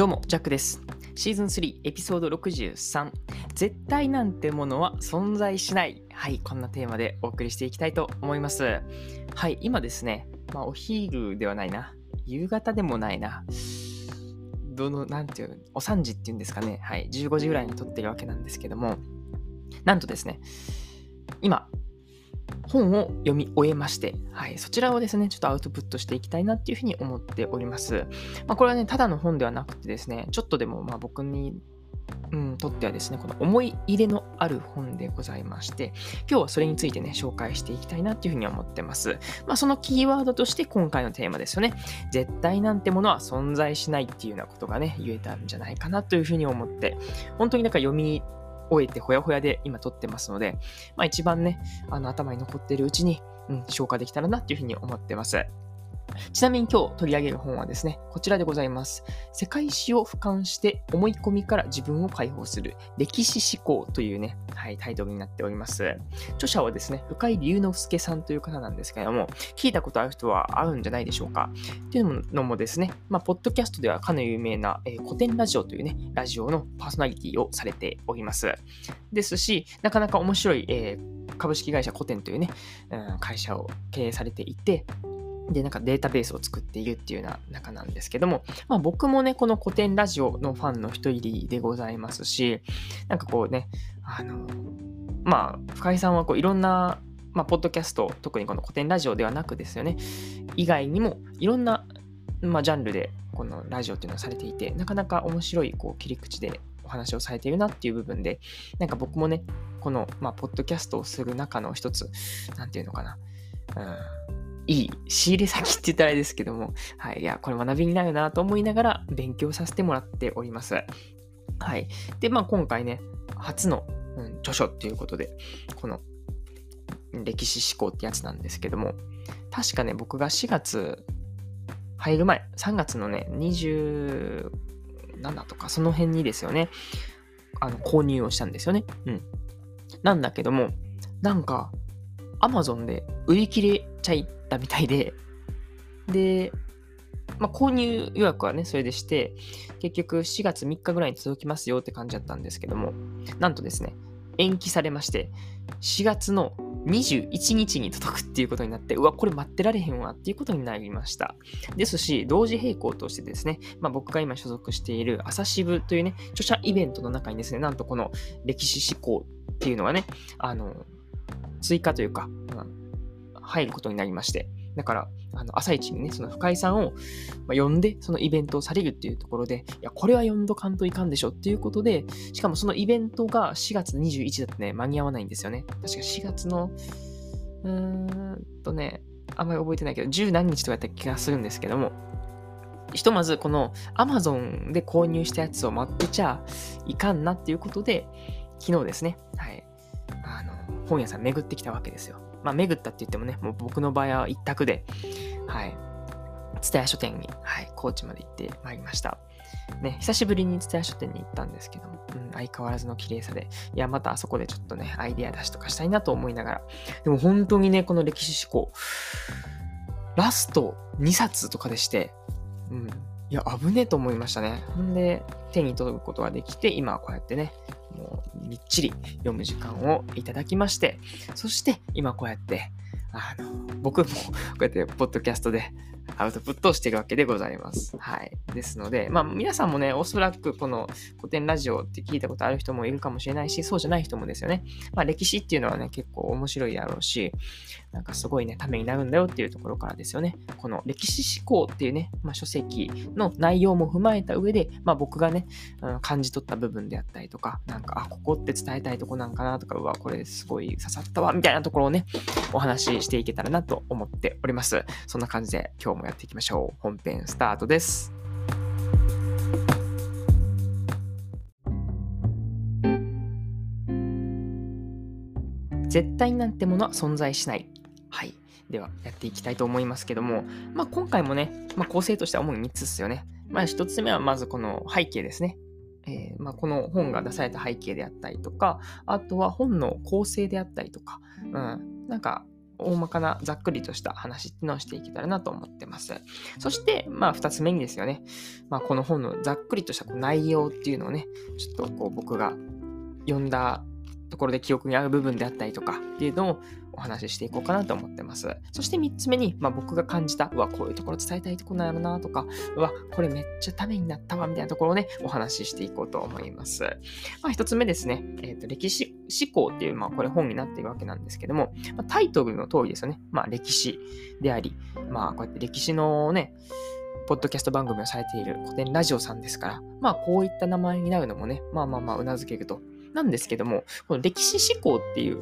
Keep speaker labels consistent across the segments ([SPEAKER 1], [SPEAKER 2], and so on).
[SPEAKER 1] どうも、ジャックです。シーズン3エピソード63絶対なんてものは存在しない。はい、こんなテーマでお送りしていきたいと思います。はい、今ですね、まあお昼ではないな。夕方でもないな。どの、なんていう、お3時っていうんですかね。はい、15時ぐらいに撮ってるわけなんですけども、なんとですね、本を読み終えまして、はい、そちらをですね、ちょっとアウトプットしていきたいなっていうふうに思っております。まあ、これはね、ただの本ではなくてですね、ちょっとでもまあ僕に、うん、とってはですね、この思い入れのある本でございまして、今日はそれについてね、紹介していきたいなっていうふうに思ってます。まあ、そのキーワードとして今回のテーマですよね。絶対なんてものは存在しないっていうようなことがね、言えたんじゃないかなというふうに思って、本当になんか読み終えてほやほやで今撮ってますので、まあ一番ね、あの頭に残っているうちに、うん、消化できたらなっていうふうに思ってます。ちなみに今日取り上げる本はですね、こちらでございます。世界史を俯瞰して思い込みから自分を解放する歴史思考というね、はい、タイトルになっております。著者はですね、深井龍之介さんという方なんですけれども、聞いたことある人はあるんじゃないでしょうか。っていうのもですね、まあ、ポッドキャストではかの有名な、えー古典ラジオというね、ラジオのパーソナリティをされております。ですし、なかなか面白い、えー株式会社古典というね、うん会社を経営されていて、で、なんかデータベースを作っているっていうような中なんですけども、まあ僕もね、この古典ラジオのファンの一人でございますし、なんかこうね、あの、まあ、深井さんはこういろんな、まあ、ポッドキャスト、特にこの古典ラジオではなくですよね、以外にもいろんな、まあ、ジャンルでこのラジオっていうのをされていて、なかなか面白いこう切り口でお話をされているなっていう部分で、なんか僕もね、この、まあ、ポッドキャストをする中の一つ、なんていうのかな、うん、いい仕入れ先って言ったらあれですけども、はい、いや、これ学びになるなと思いながら勉強させてもらっております。はい。で、まあ今回ね、初の、うん、著書っていうことで、この歴史思考ってやつなんですけども、確かね、僕が4月入る前、3月のね、27とか、その辺にですよね、あの、購入をしたんですよね。うん。なんだけども、なんか、アマゾンで売り切れちゃいったみたいで、で、まあ、購入予約はね、それでして、結局4月3日ぐらいに届きますよって感じだったんですけども、なんとですね、延期されまして、4月の21日に届くっていうことになって、うわ、これ待ってられへんわっていうことになりました。ですし、同時並行としてですね、まあ、僕が今所属している朝渋というね、著者イベントの中にですね、なんとこの歴史思考っていうのがね、あの、追加というか、入ることになりまして、だから、あの朝一にね、その深井さんを、ま、呼んで、そのイベントをされるっていうところで、いや、これは呼んどかんといかんでしょっていうことで、しかもそのイベントが4月21だとね、間に合わないんですよね。確か4月の、うーんとね、あんまり覚えてないけど、十何日とかやった気がするんですけども、ひとまずこの Amazon で購入したやつを待ってちゃいかんなっていうことで、昨日ですね、はい、あの、本屋さん巡ってきたわけですよ。まあ、巡ったって言ってもね、もう僕の場合は一択で、はい、蔦屋書店に、はい、高知まで行ってまいりました。ね、久しぶりに蔦屋書店に行ったんですけども、うん、相変わらずの綺麗さで、いや、またあそこでちょっとね、アイデア出しとかしたいなと思いながら、でも本当にね、この歴史思考、ラスト2冊とかでして、うん、いや、危ねえと思いましたね。ほんで、手に取ることができて、今はこうやってね、もうみっちり読む時間をいただきまして、そして今こうやって、あの、僕もこうやってポッドキャストでアウトプットをしているわけでございます。はい。ですので、まあ皆さんもね、おそらくこの古典ラジオって聞いたことある人もいるかもしれないし、そうじゃない人もですよね。まあ歴史っていうのはね、結構面白いだろうし、なんかすごいね、ためになるんだよっていうところからですよね。この歴史思考っていうね、まあ書籍の内容も踏まえた上で、まあ僕がね、うん感じ取った部分であったりとか、なんか、あ、ここって伝えたいとこなんかなとか、うわ、これすごい刺さったわ、みたいなところをね、お話ししていけたらなと思っております。そんな感じで今日もやっていきましょう。本編スタートです。絶対なんてものは存在しない。はい。では、やっていきたいと思いますけども、まあ、今回もね、まあ、構成としては主に3つですよね。まあ、1つ目はまずこの背景ですね。えーまあ、この本が出された背景であったりとか、あとは本の構成であったりとか、うん、なんか大まかなざっくりとした話っていうのをしていけたらなと思ってます。そして、まあ、二つ目にですよね、まあ、この本のざっくりとしたこう内容っていうのをね、ちょっとこう僕が読んだところで記憶にある部分であったりとかっていうのをお話ししていこうかなと思ってます。そして3つ目に、まあ、僕が感じた、うわ、こういうところ伝えたいところなんやろなとか、うわ、これめっちゃためになったわみたいなところをね、お話ししていこうと思います。まあ、1つ目ですね、えーと、歴史思考っていう、まあ、これ本になっているわけなんですけども、まあ、タイトルの通りですよね。まあ、歴史であり、まあ、こうやって歴史のね、ポッドキャスト番組をされている古典ラジオさんですから、まあこういった名前になるのもね、まあまあまあうなずけると。なんですけども、この歴史思考っていう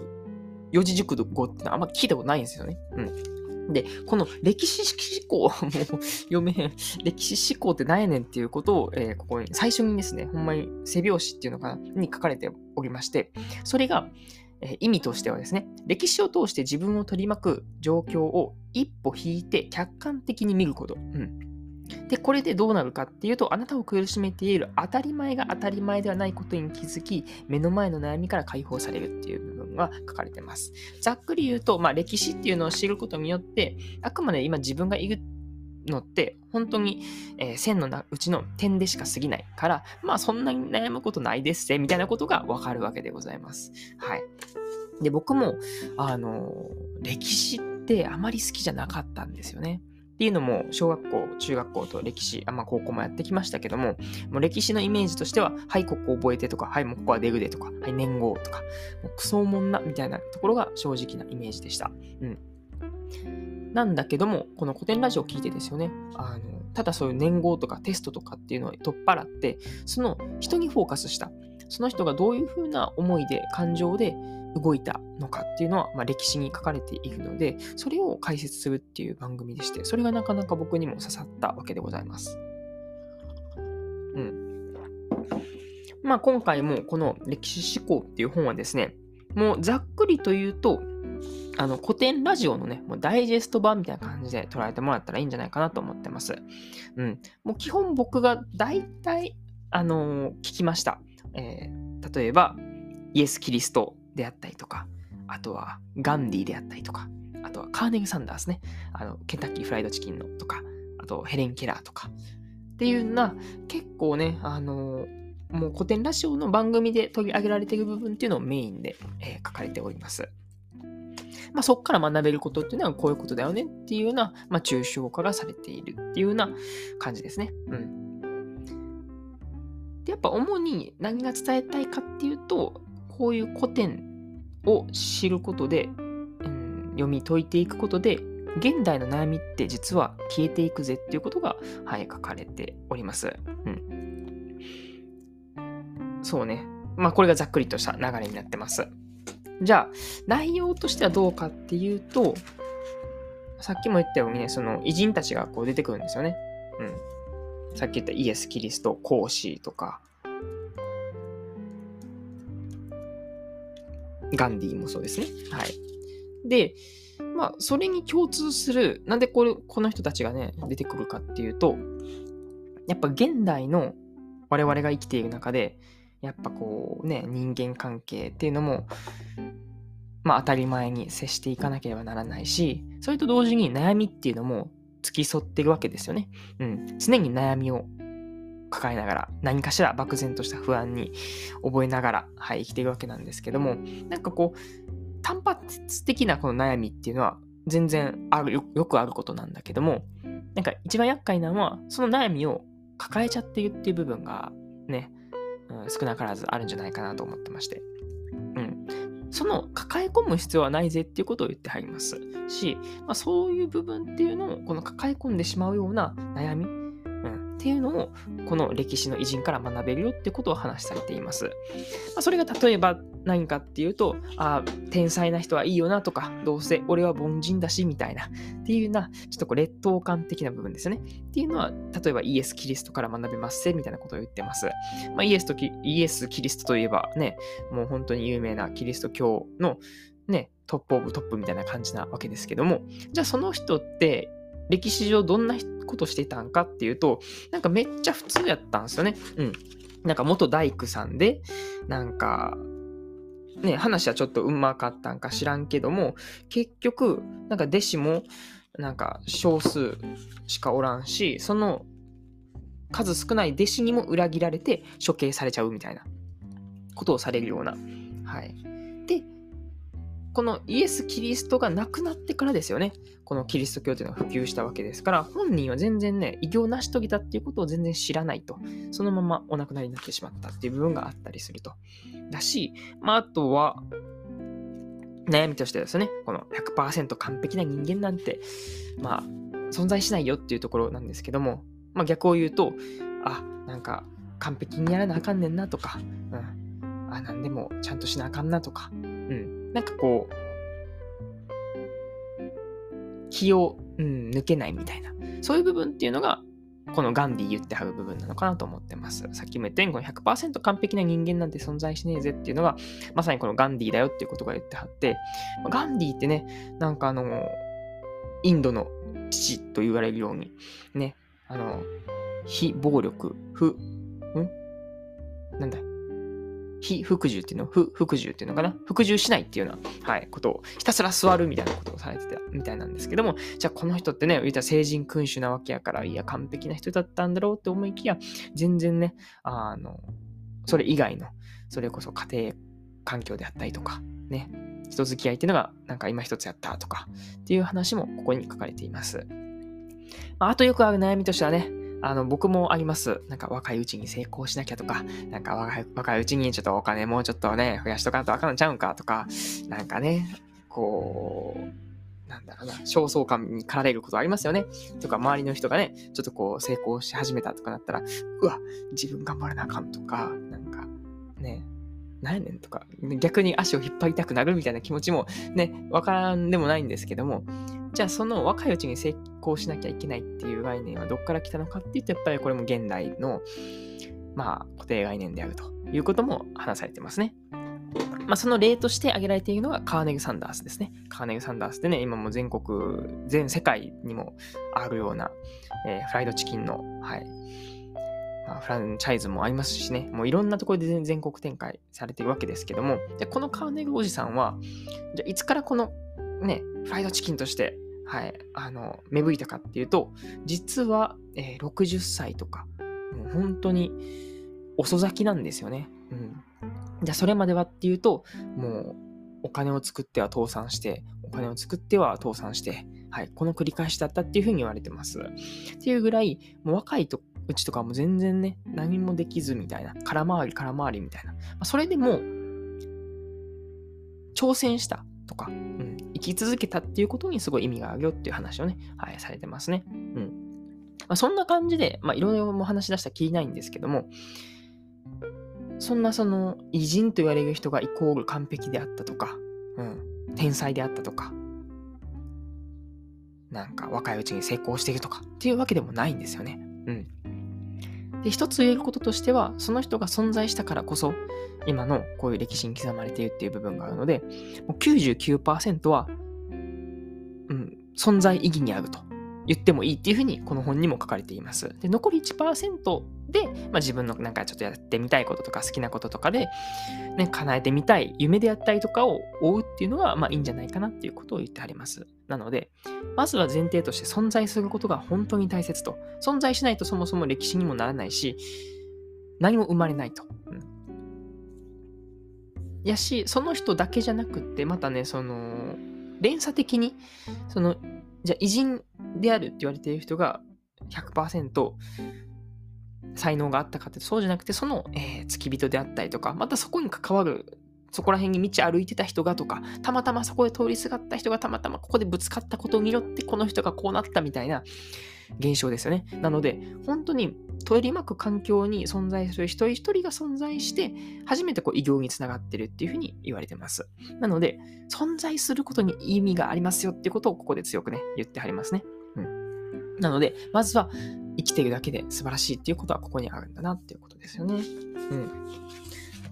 [SPEAKER 1] 四字熟語ってのはあんま聞いたことないんですよね。うん。で、この歴史思考、もう読めへん、歴史思考って何やねんっていうことを、えー、ここに最初にですね、ほんまに背拍子っていうのかな、に書かれておりまして、それが、えー、意味としてはですね、歴史を通して自分を取り巻く状況を一歩引いて客観的に見ること。うんで、これでどうなるかっていうと、あなたを苦しめている当たり前が当たり前ではないことに気づき、目の前の悩みから解放されるっていう部分が書かれてます。ざっくり言うと、まあ、歴史っていうのを知ることによって、あくまで今自分がいるのって、本当に、えー、線のうちの点でしか過ぎないから、まあそんなに悩むことないですぜ、みたいなことがわかるわけでございます。はい。で、僕も、あの、歴史ってあまり好きじゃなかったんですよね。っていうのも、小学校、中学校と歴史、あまあ、高校もやってきましたけども、もう歴史のイメージとしては、はい、ここ覚えてとか、はい、もうここはデグでとか、はい、年号とか、もうクソもんな、みたいなところが正直なイメージでした。うん。なんだけども、この古典ラジオを聞いてですよね、あの、ただそういう年号とかテストとかっていうのを取っ払って、その人にフォーカスした、その人がどういうふうな思いで、感情で、動いたのかっていうのは、まあ、歴史に書かれているので、それを解説するっていう番組でして、それがなかなか僕にも刺さったわけでございます。うん。まあ今回もこの歴史思考っていう本はですね、もうざっくりと言うと、あの古典ラジオのね、もうダイジェスト版みたいな感じで捉えてもらったらいいんじゃないかなと思ってます。うん。もう基本僕が大体、あのー、聞きました。えー、例えば、イエス・キリストであったりとか、あとはガンディであったりとか、あとはカーネル・サンダースね、あのケンタッキーフライドチキンのとか、あとヘレン・ケラーとか、っていうような、結構ね、あのもう古典ラジオの番組で取り上げられている部分っていうのをメインで、えー、書かれております。まあ、そこから学べることっていうのはこういうことだよねっていうような、まあ、抽象化がされているっていうような感じですね。うん。で、やっぱ主に何が伝えたいかっていうと、こういう古典を知ることで、うん、読み解いていくことで、現代の悩みって実は消えていくぜっていうことが、はい、書かれております。うん。そうね。まあ、これがざっくりとした流れになってます。じゃあ、内容としてはどうかっていうと、さっきも言ったようにね、その偉人たちがこう出てくるんですよね。うん。さっき言ったイエス・キリスト、孔子とか、ガンディもそうですね。はい。で、まあ、それに共通する、なんでこれ、この人たちがね、出てくるかっていうと、やっぱ現代の我々が生きている中で、やっぱこうね、人間関係っていうのも、まあ当たり前に接していかなければならないし、それと同時に悩みっていうのも付き添ってるわけですよね。うん。常に悩みを抱えながら、何かしら漠然とした不安に覚えながら、はい、生きていくわけなんですけども、なんかこう、単発的なこの悩みっていうのは全然あるよくあることなんだけども、なんか一番厄介なのは、その悩みを抱えちゃってるっていう部分がね、うん、少なからずあるんじゃないかなと思ってまして。うん。その抱え込む必要はないぜっていうことを言ってはりますし、まあ、そういう部分っていうのをこの抱え込んでしまうような悩みっていうのをこの歴史の偉人から学べるよってことを話されています。まあ、それが例えば何かっていうと、あ天才な人はいいよなとか、どうせ俺は凡人だしみたいなっていうな、ちょっとこう劣等感的な部分ですね。っていうのは、例えばイエス・キリストから学べますせみたいなことを言ってます。まあ、イエスとイエス・キリストといえばね、もう本当に有名なキリスト教のね、トップオブトップみたいな感じなわけですけども、じゃあその人って歴史上どんなことしてたんかっていうと、なんかめっちゃ普通やったんですよね。うん。なんか元大工さんで、なんか、ね、話はちょっとうまかったんか知らんけども、結局、なんか弟子も、なんか少数しかおらんし、その数少ない弟子にも裏切られて処刑されちゃうみたいなことをされるような。はい。で、このイエス・キリストが亡くなってからですよね。このキリスト教というのが普及したわけですから、本人は全然ね、偉業を成し遂げたっていうことを全然知らないと。そのままお亡くなりになってしまったっていう部分があったりすると。だし、まあ、あとは、悩みとしてですね、この100%完璧な人間なんて、まあ、存在しないよっていうところなんですけども、まあ逆を言うと、あ、なんか完璧にやらなあかんねんなとか、うん、あ、なんでもちゃんとしなあかんなとか、なんかこう、気を、うん、抜けないみたいな。そういう部分っていうのが、このガンディ言ってはる部分なのかなと思ってます。さっきも言ったように、100%完璧な人間なんて存在しねえぜっていうのが、まさにこのガンディだよっていうことが言ってはって、ガンディってね、なんかあの、インドの父と言われるように、ね、あの、非暴力、不、ん？なんだ非服従っていうの、不服従っていうのかな？服従しないっていうような、はい、ことをひたすら座るみたいなことをされてたみたいなんですけども、じゃあこの人ってね、言ったら成人君主なわけやから、いや、完璧な人だったんだろうって思いきや、全然ね、あの、それ以外の、それこそ家庭環境であったりとか、ね、人付き合いっていうのがなんか今一つやったとかっていう話もここに書かれています。まあ、あとよくある悩みとしてはね、あの、僕もあります。なんか若いうちに成功しなきゃとか、なんか若い若いうちにちょっとお金もうちょっとね、増やしとかんとあかんちゃうんかとか、なんかね、こう、なんだろうな、焦燥感に駆られることありますよね。とか、周りの人がね、ちょっとこう、成功し始めたとかなったら、うわ、自分頑張らなあかんとか、なんか、ね、なんやねんとか、逆に足を引っ張りたくなるみたいな気持ちもね、わからんでもないんですけども、じゃあその若いうちに成功しなきゃいけないっていう概念はどっから来たのかっていうと、やっぱりこれも現代の、まあ、固定概念であるということも話されてますね。まあ、その例として挙げられているのがカーネグ・サンダースですね。カーネグ・サンダースってね、今も全国、全世界にもあるような、えー、フライドチキンの、はい、まあ、フランチャイズもありますしね、もういろんなところで全国展開されているわけですけども、でこのカーネグおじさんは、じゃいつからこのね、フライドチキンとして、はい、あの、芽吹いたかっていうと、実は、えー、60歳とか、もう本当に遅咲きなんですよね。うん。じゃあそれまではっていうと、もうお金を作っては倒産して、お金を作っては倒産して、はい、この繰り返しだったっていうふうに言われてます。っていうぐらい、もう若いとうちとかも全然ね、何もできずみたいな、空回り空回りみたいな。まあ、それでも、挑戦したとか、うん、生き続けたっていうことにすごい意味があるよっていう話をね、はい、されてますね。うん。まあ、そんな感じで、まあ、いろいろも話し出したらきりないんですけども、そんなその偉人と言われる人がイコール完璧であったとか、うん、天才であったとか、なんか若いうちに成功しているとかっていうわけでもないんですよね。うん。で、一つ言えることとしては、その人が存在したからこそ、今のこういう歴史に刻まれているっていう部分があるので、もう99%は、うん、存在意義にあると言ってもいいっていうふうにこの本にも書かれています。で、残り1%で、まあ、自分のなんかちょっとやってみたいこととか好きなこととかで、ね、叶えてみたい夢であったりとかを追うっていうのが、まあいいんじゃないかなっていうことを言ってあります。なので、まずは前提として存在することが本当に大切と。存在しないとそもそも歴史にもならないし、何も生まれないと。うん、やし、その人だけじゃなくって、またね、その、連鎖的に、その、じゃあ偉人であるって言われている人が100%才能があったかってそうじゃなくて、その、えー、付き人であったりとか、またそこに関わるそこら辺に道歩いてた人がとか、たまたまそこで通りすがった人がたまたまここでぶつかったことによってこの人がこうなったみたいな現象ですよね。なので、本当に取り巻く環境に存在する一人一人が存在して、初めてこう異業につながってるっていうふうに言われてます。なので、存在することに意味がありますよっていうことをここで強くね、言ってはりますね。うん。なので、まずは生きてるだけで素晴らしいっていうことはここにあるんだなっていうことですよね。うん。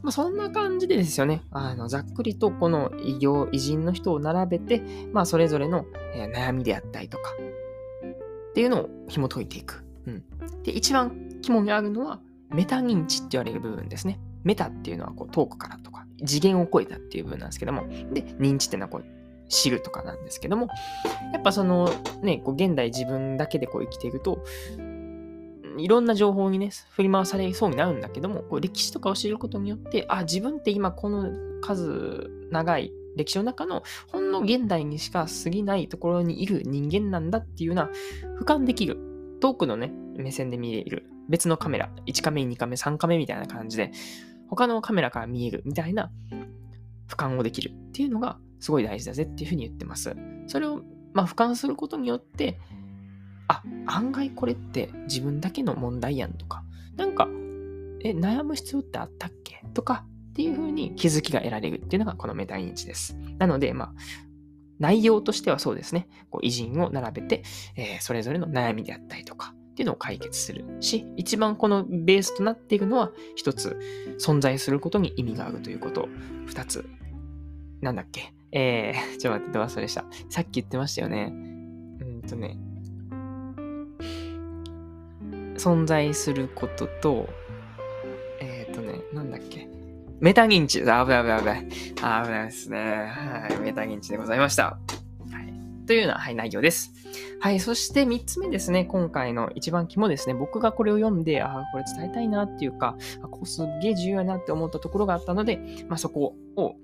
[SPEAKER 1] まあ、そんな感じでですよね、あのざっくりとこの異業、偉人の人を並べて、まあ、それぞれの、悩みであったりとか、っていうのを紐解いていく。うん。で、一番肝にあるのは、メタ認知って言われる部分ですね。メタっていうのはこう遠くからとか、次元を超えたっていう部分なんですけども、で、認知っていうのはこう、知るとかなんですけども、やっぱそのね、こう現代自分だけでこう生きていくと、いろんな情報にね、振り回されそうになるんだけども、こう歴史とかを知ることによって、あ、自分って今この数長い歴史の中のほんの現代にしか過ぎないところにいる人間なんだっていうような俯瞰できる、遠くのね、目線で見れる、別のカメラ、1カメ、2カメ、3カメみたいな感じで、他のカメラから見えるみたいな俯瞰をできるっていうのがすごい大事だぜっていうふうに言ってます。それを、まあ、俯瞰することによって、あ、案外これって自分だけの問題やんとか、なんか、え、悩む必要ってあったっけ？とかっていうふうに気づきが得られるっていうのがこのメタ認知です。なので、まあ、内容としてはそうですね、こう偉人を並べて、えー、それぞれの悩みであったりとか、っていうのを解決するし、一番このベースとなっているのは、一つ、存在することに意味があるということ。二つ、なんだっけ？えー、ちょっと待って、ど忘れした。さっき言ってましたよね。うんとね、存在することと、えっ、ー、とね、なんだっけ。メタ認知。危ない危ない危ない。危ないですね。はい。メタ認知でございました。はい。というような、はい、内容です。はい。そして3つ目ですね。今回の一番肝ですね。僕がこれを読んで、ああ、これ伝えたいなっていうか、あここすっげえ重要やなって思ったところがあったので、まあそこを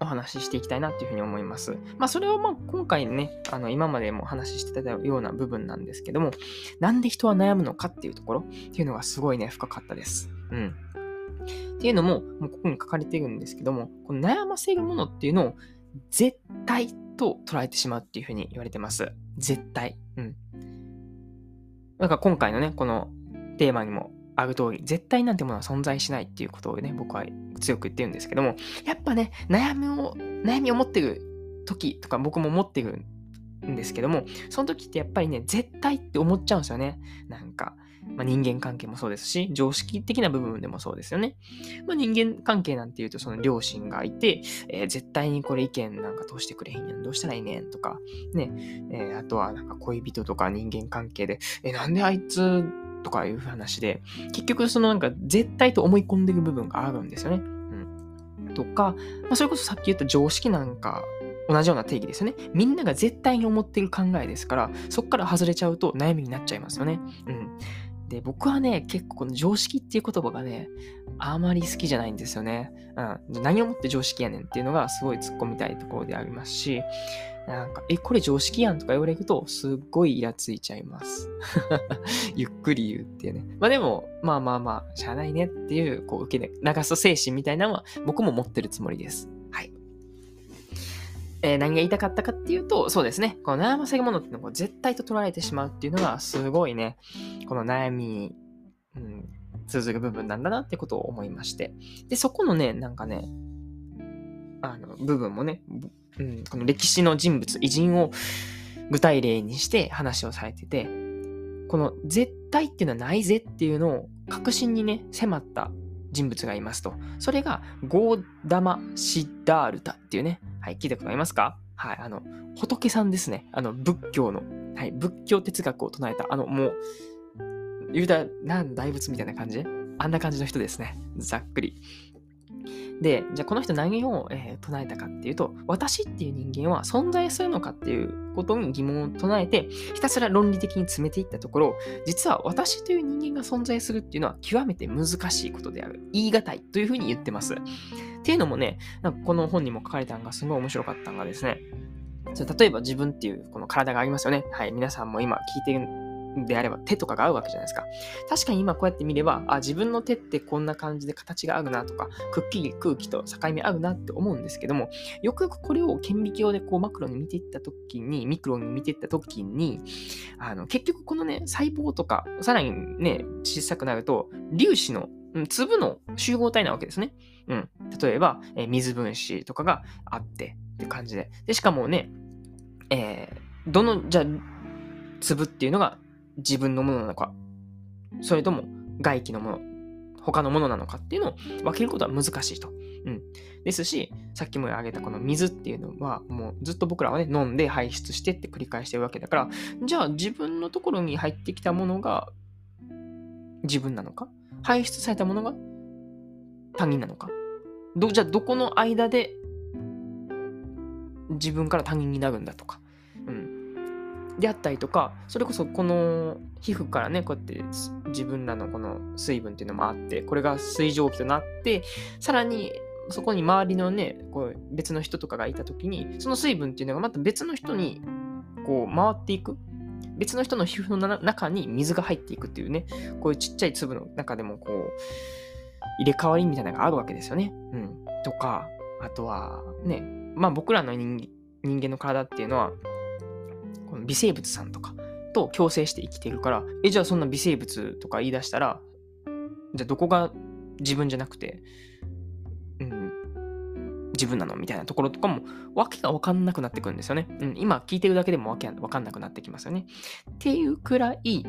[SPEAKER 1] お話ししていきたいなっていうふうに思います。まあそれはまあ今回ね、あの今までも話してたような部分なんですけども、なんで人は悩むのかっていうところっていうのがすごいね、深かったです。うん。っていうのも、もうここに書かれているんですけども、この悩ませるものっていうのを絶対と捉えてしまうっていうふうに言われてます。絶対。うん。だか今回のね、このテーマにもある通り、絶対なんてものは存在しないっていうことをね、僕は強く言ってるんですけども、やっぱね、悩みを、悩みを持ってる時とか僕も持ってるんですけども、その時ってやっぱりね、絶対って思っちゃうんですよね。なんか、まあ、人間関係もそうですし、常識的な部分でもそうですよね。まあ、人間関係なんていうと、その両親がいて、えー、絶対にこれ意見なんか通してくれへんやん、どうしたらいいねんとか、ね、えー、あとはなんか恋人とか人間関係で、えー、なんであいつとかいう話で、結局そのなんか絶対と思い込んでる部分があるんですよね。うん。とか、まあ、それこそさっき言った常識なんか同じような定義ですよね。みんなが絶対に思ってる考えですから、そこから外れちゃうと悩みになっちゃいますよね。うん。で、僕はね、結構この常識っていう言葉がね、あまり好きじゃないんですよね。うん。何をもって常識やねんっていうのがすごい突っ込みたいところでありますし、なんか、え、これ常識やんとか言われると、すっごいイラついちゃいます。ゆっくり言うっていうね。まあでも、まあまあまあ、しゃあないねっていう、こう、受け流す精神みたいなのは、僕も持ってるつもりです。はい。えー、何が言いたかったかっていうと、そうですね。この悩ませるものっていうのを絶対と捉えてしまうっていうのが、すごいね、この悩み、うん、通ずる部分なんだなってことを思いまして。で、そこのね、なんかね、あの、部分もね、うん、この歴史の人物、偉人を具体例にして話をされてて、この絶対っていうのはないぜっていうのを確信にね、迫った人物がいますと。それがゴーダマ・シダールタっていうね、はい、聞いたことありますか？はい、あの、仏さんですね。あの、仏教の、はい、仏教哲学を唱えた、あの、もう、言うたら、なん大仏みたいな感じ？あんな感じの人ですね。ざっくり。で、じゃあこの人何を、えー、唱えたかっていうと、私っていう人間は存在するのかっていうことに疑問を唱えて、ひたすら論理的に詰めていったところ、実は私という人間が存在するっていうのは極めて難しいことである。言い難いというふうに言ってます。っていうのもね、なんかこの本にも書かれたのがすごい面白かったのがですね、例えば自分っていうこの体がありますよね。はい。皆さんも今聞いてるであれば手とかが合うわけじゃないですか。確かに今こうやって見れば、あ、自分の手ってこんな感じで形が合うなとか、くっきり空気と境目合うなって思うんですけども、よくよくこれを顕微鏡でこうマクロに見ていった時に、ミクロに見ていった時に、あの、結局このね、細胞とか、さらにね、小さくなると、粒子の、粒の集合体なわけですね。うん。例えば、え水分子とかがあってって感じで。で、しかもね、えー、どの、じゃ、粒っていうのが自分のものなのか、それとも外気のもの、他のものなのかっていうのを分けることは難しいと。うん。ですし、さっきも挙げたこの水っていうのは、もうずっと僕らはね、飲んで排出してって繰り返してるわけだから、じゃあ自分のところに入ってきたものが自分なのか？排出されたものが他人なのか？どじゃあどこの間で自分から他人になるんだとか、であったりとかそれこそこの皮膚からねこうやって自分らのこの水分っていうのもあってこれが水蒸気となってさらにそこに周りのねこう別の人とかがいた時にその水分っていうのがまた別の人にこう回っていく別の人の皮膚の中に水が入っていくっていうねこういうちっちゃい粒の中でもこう入れ替わりみたいなのがあるわけですよね。うん、とかあとはねまあ僕らの人間の体っていうのはこの微生物さんとかと共生して生きてるからえじゃあそんな微生物とか言い出したらじゃあどこが自分じゃなくてうん自分なのみたいなところとかも、わけがわかんなくなってくるんですよね。うん、今聞いてるだけでもわけわかんなくなってきますよね。っていうくらい、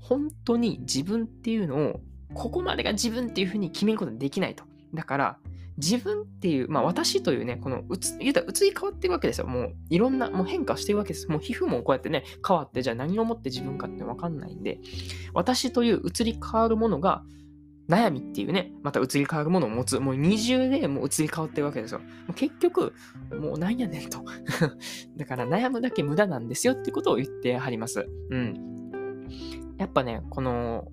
[SPEAKER 1] 本当に自分っていうのを、ここまでが自分っていうふうに決めることできないと。だから、自分っていう、まあ私というね、このうつ、言うたら移り変わってるわけですよ。もういろんな、もう変化してるわけです。もう皮膚もこうやってね、変わって、じゃあ何をもって自分かってわかんないんで、私という移り変わるものが悩みっていうね、また移り変わるものを持つ。もう二重でもう移り変わってるわけですよ。結局、もうなんやねんと。だから悩むだけ無駄なんですよってことを言ってはります。うん。やっぱね、この、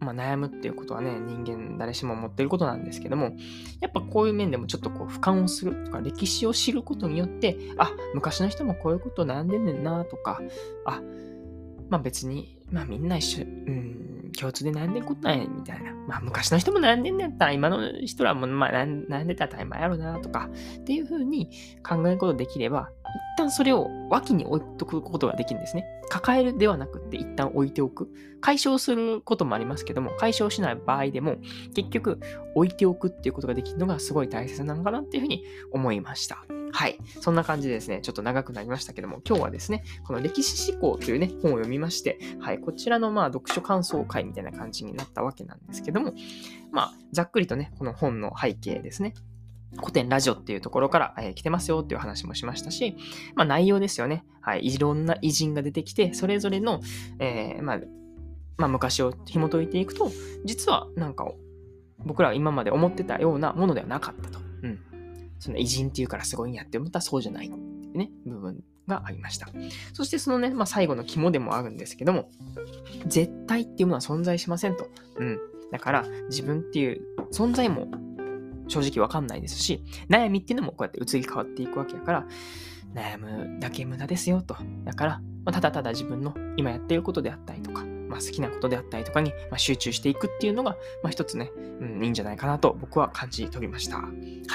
[SPEAKER 1] まあ、悩むっていうことはね、人間誰しも持ってることなんですけども、やっぱこういう面でもちょっとこう俯瞰をするとか、歴史を知ることによって、あ、昔の人もこういうこと悩んでんねんなとか、あ、まあ別に、まあみんな一緒、うん、共通で悩んでんことないみたいな。まあ昔の人も悩んでんだったら今の人らもまあ悩んでたら当たり前やろなとかっていう風に考えることできれば一旦それを脇に置いとくことができるんですね。抱えるではなくて一旦置いておく。解消することもありますけども、解消しない場合でも結局置いておくっていうことができるのがすごい大切なのかなっていうふうに思いました。はい。そんな感じでですね、ちょっと長くなりましたけども、今日はですね、この歴史思考というね、本を読みまして、はい、こちらのまあ読書感想会みたいな感じになったわけなんですけども、まあ、ざっくりとね、この本の背景ですね、古典ラジオっていうところから、えー、来てますよっていう話もしましたし、まあ内容ですよね。はい。いろんな偉人が出てきて、それぞれの、えー、まあ、まあ昔を紐解いていくと、実はなんか僕らが今まで思ってたようなものではなかったと。うん。その偉人っていうからすごいんやって思ったらそうじゃないっていうね、部分がありました。そしてそのね、まあ最後の肝でもあるんですけども、絶対っていうものは存在しませんと。うん。だから自分っていう存在も正直わかんないですし、悩みっていうのもこうやって移り変わっていくわけやから、悩むだけ無駄ですよと。だから、まあ、ただただ自分の今やっていることであったりとか、まあ、好きなことであったりとかに、まあ、集中していくっていうのが、まあ、一つね、うん、いいんじゃないかなと僕は感じ取りました。は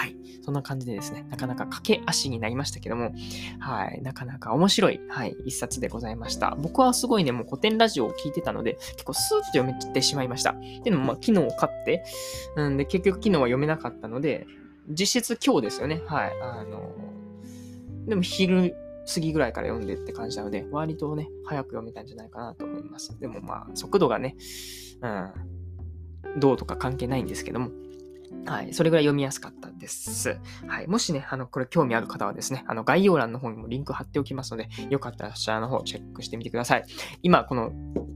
[SPEAKER 1] い。そんな感じでですね、なかなか駆け足になりましたけども、はい。なかなか面白い、はい、一冊でございました。僕はすごいね、もう古典ラジオを聞いてたので、結構スーッと読めてしまいました。っていうのも、まあ、昨日買って、うんで、結局昨日は読めなかったので、実質今日ですよね。はい。あの、でも昼過ぎぐらいから読んでって感じなので、割とね、早く読めたんじゃないかなと思います。でもまあ、速度がね、うん、どうとか関係ないんですけども、はい。それぐらい読みやすかったです。はい。もしね、あの、これ興味ある方はですね、あの、概要欄の方にもリンク貼っておきますので、よかったらそちらの方チェックしてみてください。今、この、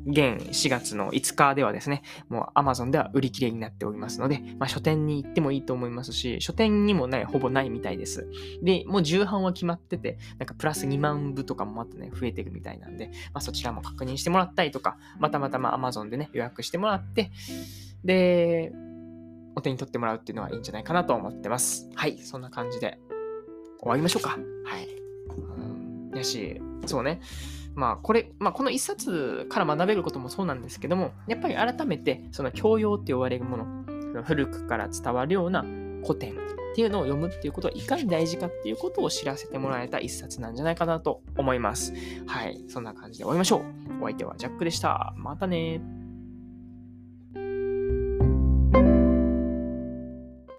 [SPEAKER 1] 現4月の5日ではですね、もう Amazon では売り切れになっておりますので、まあ、書店に行ってもいいと思いますし、書店にもね、ほぼないみたいです。で、もう重版は決まってて、なんかプラス2万部とかもまたね、増えてるみたいなんで、まあ、そちらも確認してもらったりとか、またまたま Amazon でね、予約してもらって、で、お手に取ってもらうっていうのはいいんじゃないかなと思ってます。はい、そんな感じで終わりましょうか。はい。うん、やし、そうね。まあ、これ、まあ、この一冊から学べることもそうなんですけども、やっぱり改めて、その教養って呼ばれるもの、古くから伝わるような古典っていうのを読むっていうことはいかに大事かっていうことを知らせてもらえた一冊なんじゃないかなと思います。はい。そんな感じで終わりましょう。お相手はジャックでした。またね